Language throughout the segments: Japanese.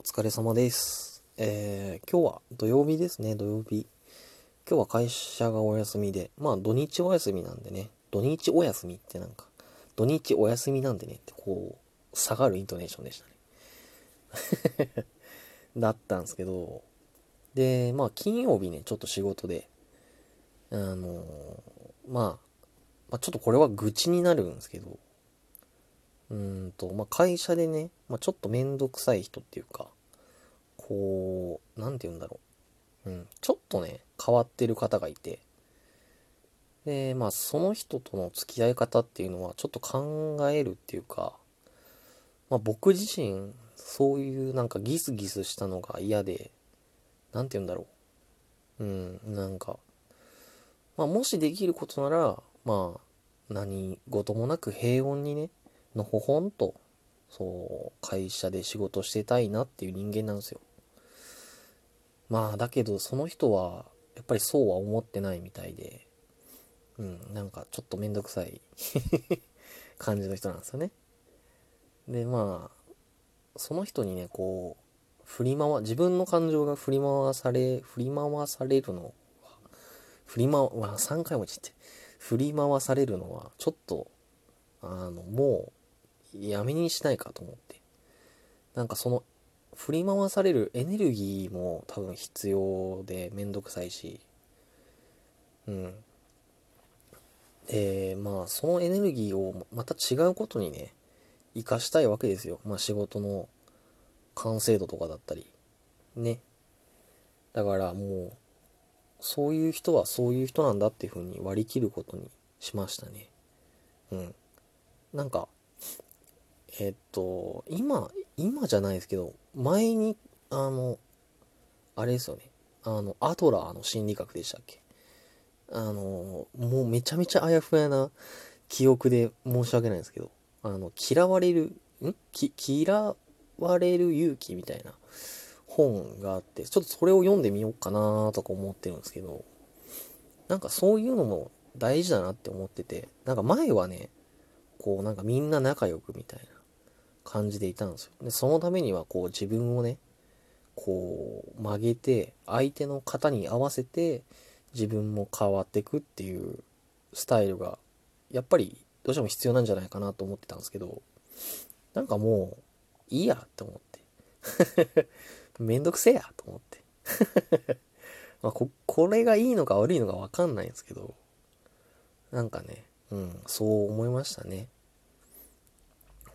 お疲れ様です。えー、今日は土曜日ですね、土曜日。今日は会社がお休みで、まあ土日お休みなんでね、土日お休みってなんか、土日お休みなんでねってこう、下がるイントネーションでしたね。だったんですけど、で、まあ金曜日ね、ちょっと仕事で、あのーまあ、まあちょっとこれは愚痴になるんですけど、うんと、まあ、会社でね、まあ、ちょっとめんどくさい人っていうか、こう、なんて言うんだろう。うん、ちょっとね、変わってる方がいて、で、まあ、その人との付き合い方っていうのは、ちょっと考えるっていうか、まあ、僕自身、そういうなんかギスギスしたのが嫌で、なんて言うんだろう。うん、なんか、まあ、もしできることなら、まあ、何事もなく平穏にね、のほほんと、そう、会社で仕事してたいなっていう人間なんですよ。まあ、だけど、その人は、やっぱりそうは思ってないみたいで、うん、なんかちょっとめんどくさい 感じの人なんですよね。で、まあ、その人にね、こう、振り回、自分の感情が振り回され、振り回されるのは、振り回、まあ、3回も言って、振り回されるのは、ちょっと、あの、もう、やめにしないかと思って。なんかその、振り回されるエネルギーも多分必要でめんどくさいし、うん。で、まあ、そのエネルギーをまた違うことにね、活かしたいわけですよ。まあ、仕事の完成度とかだったり。ね。だからもう、そういう人はそういう人なんだっていう風に割り切ることにしましたね。うん。なんか、えっと、今、今じゃないですけど、前に、あの、あれですよね。あの、アドラーの心理学でしたっけ？あの、もうめちゃめちゃあやふやな記憶で申し訳ないんですけど、あの、嫌われる、ん？き嫌われる勇気みたいな本があって、ちょっとそれを読んでみようかなとか思ってるんですけど、なんかそういうのも大事だなって思ってて、なんか前はね、こうなんかみんな仲良くみたいな感じでいたんですよ。で、そのためにはこう自分をね、こう曲げて、相手の型に合わせて自分も変わっていくっていうスタイルが、やっぱりどうしても必要なんじゃないかなと思ってたんですけど、なんかもういいやって思って。めんどくせえやと思って。まあこ、これがいいのか悪いのかわかんないんですけど、なんかね、うん、そう思いましたね。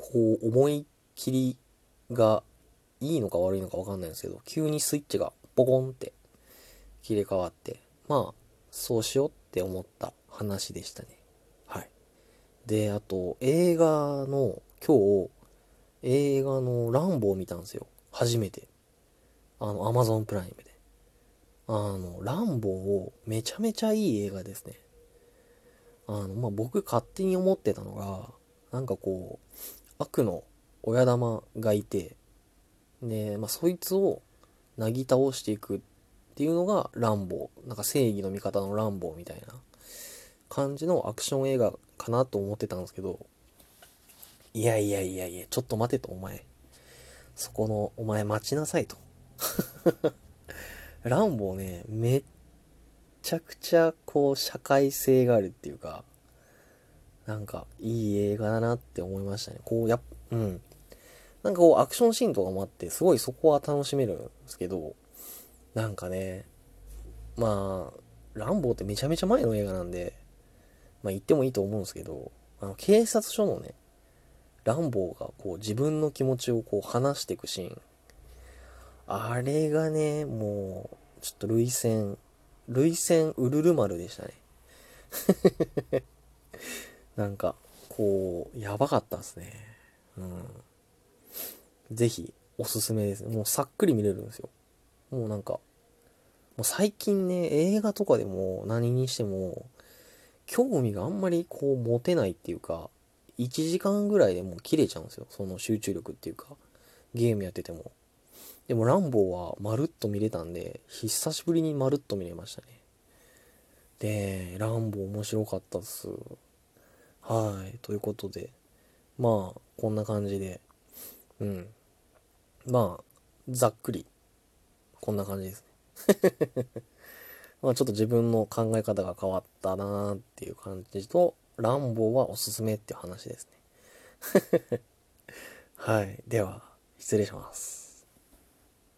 こう、思い切りがいいのか悪いのかわかんないんですけど、急にスイッチがポコンって切り替わって、まあ、そうしようって思った話でしたね。はい。で、あと、映画の、今日、映画のランボーを見たんですよ。初めて。あの、アマゾンプライムで。あの、ランボーをめちゃめちゃいい映画ですね。あの、まあ、僕勝手に思ってたのが、なんかこう、悪の親玉がいて、で、まあ、そいつをなぎ倒していくっていうのがランボー。なんか正義の味方のランボーみたいな感じのアクション映画かなと思ってたんですけど、いやいやいやいや、ちょっと待てと、お前。そこの、お前待ちなさいと。ランボーね、めっちゃくちゃこう社会性があるっていうか、なんかいい映画だなって思いましたね。こうやっ、うん。なんかこうアクションシーンとかもあって、すごいそこは楽しめるんですけど、なんかね、まあ、ランボーってめちゃめちゃ前の映画なんで、まあ言ってもいいと思うんですけど、あの警察署のね、ランボーがこう自分の気持ちをこう話していくシーン。あれがね、もう、ちょっと涙腺、涙腺ウルル丸でしたね。なんか、こう、やばかったですね。うん。ぜひ、おすすめです。もうさっくり見れるんですよ。もうなんか、もう最近ね、映画とかでも何にしても、興味があんまりこう持てないっていうか、1時間ぐらいでもう切れちゃうんですよ。その集中力っていうか、ゲームやってても。でもランボーはまるっと見れたんで、久しぶりにまるっと見れましたね。で、ランボー面白かったっす。はい。ということで、まあ、こんな感じで、うん。まあ、ざっくり、こんな感じですね。まあちょっと自分の考え方が変わったなーっていう感じと、ランボーはおすすめっていう話ですね。はい。では、失礼します。